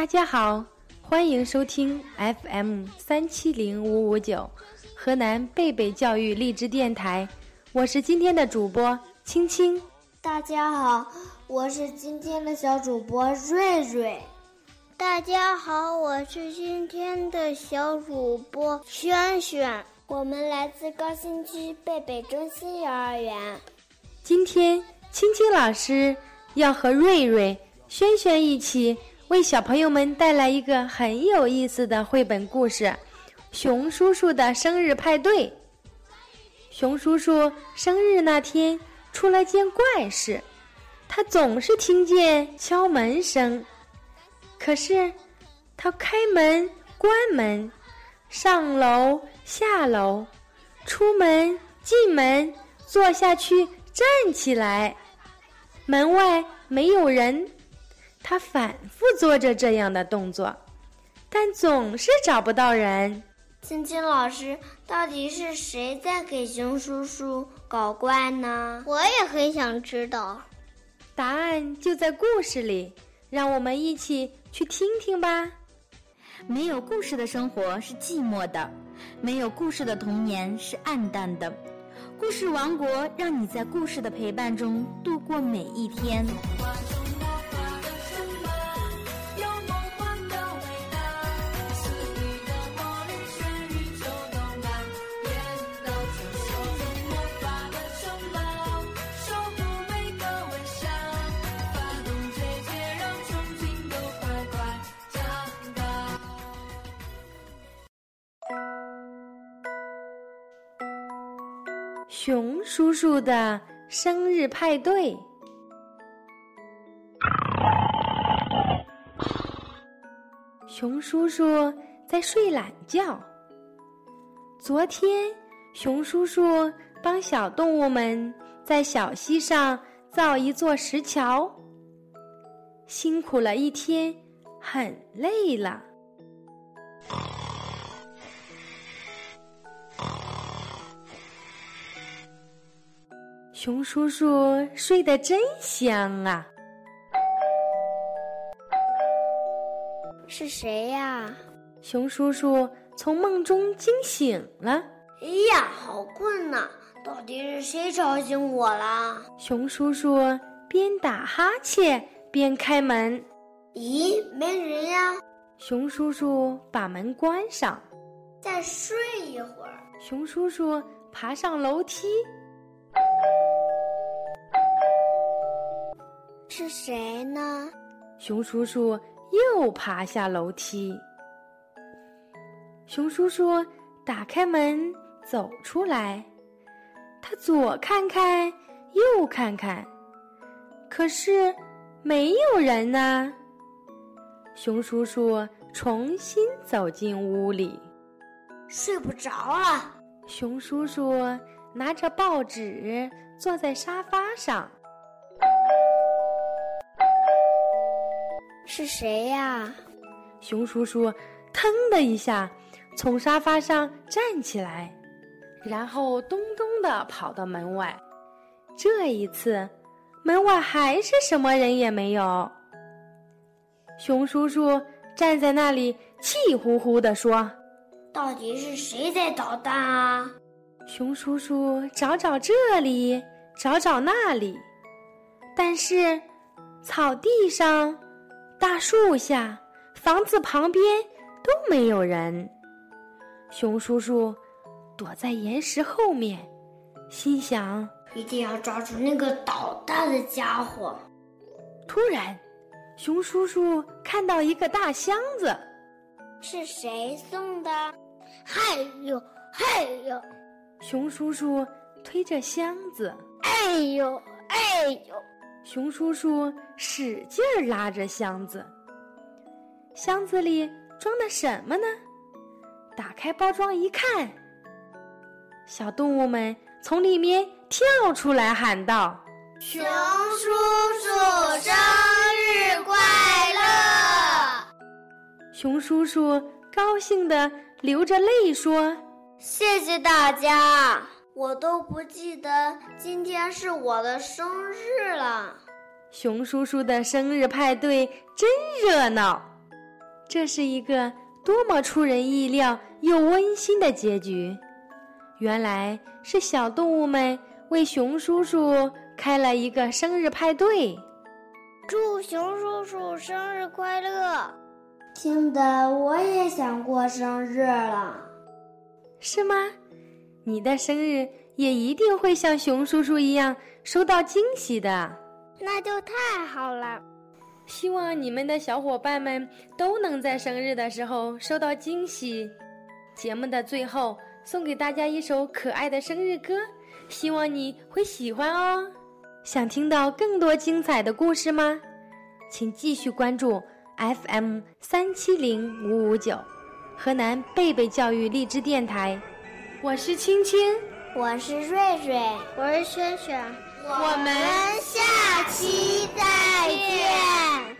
大家好，欢迎收听 FM 三七零五五九，河南贝贝教育励志电台。我是今天的主播青青。大家好，我是今天的小主播瑞瑞。大家好，我是今天的小主播轩轩。我们来自高新区贝贝中心幼儿园。今天青青老师要和瑞瑞、轩轩一起。为小朋友们带来一个很有意思的绘本故事《熊叔叔的生日派对》。熊叔叔生日那天出了件怪事，他总是听见敲门声，可是他开门、关门、上楼、下楼、出门、进门、坐下去、站起来，门外没有人。他反复做着这样的动作，但总是找不到人。青青老师，到底是谁在给熊叔叔搞怪呢？我也很想知道。答案就在故事里，让我们一起去听听吧。没有故事的生活是寂寞的，没有故事的童年是暗淡的。故事王国让你在故事的陪伴中度过每一天。熊叔叔的生日派对。熊叔叔在睡懒觉。昨天，熊叔叔帮小动物们在小溪上造一座石桥，辛苦了一天，很累了。熊叔叔睡得真香啊！是谁呀？熊叔叔从梦中惊醒了。哎呀，好困呐！到底是谁吵醒我了？熊叔叔边打哈欠边开门。咦，没人呀！熊叔叔把门关上，再睡一会儿。熊叔叔爬上楼梯。是谁呢？熊叔叔又爬下楼梯。熊叔叔打开门走出来，他左看看，右看看，可是没有人呢。熊叔叔重新走进屋里，睡不着了。熊叔叔拿着报纸坐在沙发上。是谁呀？熊叔叔腾的一下从沙发上站起来，然后咚咚的跑到门外。这一次，门外还是什么人也没有。熊叔叔站在那里气呼呼的说：“到底是谁在捣蛋啊？”熊叔叔找找这里，找找那里，但是草地上。大树下、房子旁边都没有人。熊叔叔躲在岩石后面，心想：一定要抓住那个捣蛋的家伙。突然，熊叔叔看到一个大箱子，是谁送的？嗨呦嗨呦！熊叔叔推着箱子，哎呦哎呦！熊叔叔使劲儿拉着箱子，箱子里装的什么呢？打开包装一看，小动物们从里面跳出来喊道：“熊叔叔生日快乐！”熊叔叔高兴的流着泪说：“谢谢大家。”我都不记得今天是我的生日了。熊叔叔的生日派对真热闹，这是一个多么出人意料又温馨的结局！原来是小动物们为熊叔叔开了一个生日派对。祝熊叔叔生日快乐！听得我也想过生日了。是吗？你的生日也一定会像熊叔叔一样收到惊喜的。那就太好了。希望你们的小伙伴们都能在生日的时候收到惊喜。节目的最后，送给大家一首可爱的生日歌，希望你会喜欢哦。想听到更多精彩的故事吗？请继续关注 FM 三七零五五九，河南贝贝教育荔枝电台。我是青青，我是瑞瑞，我是萱萱。我们下期再见。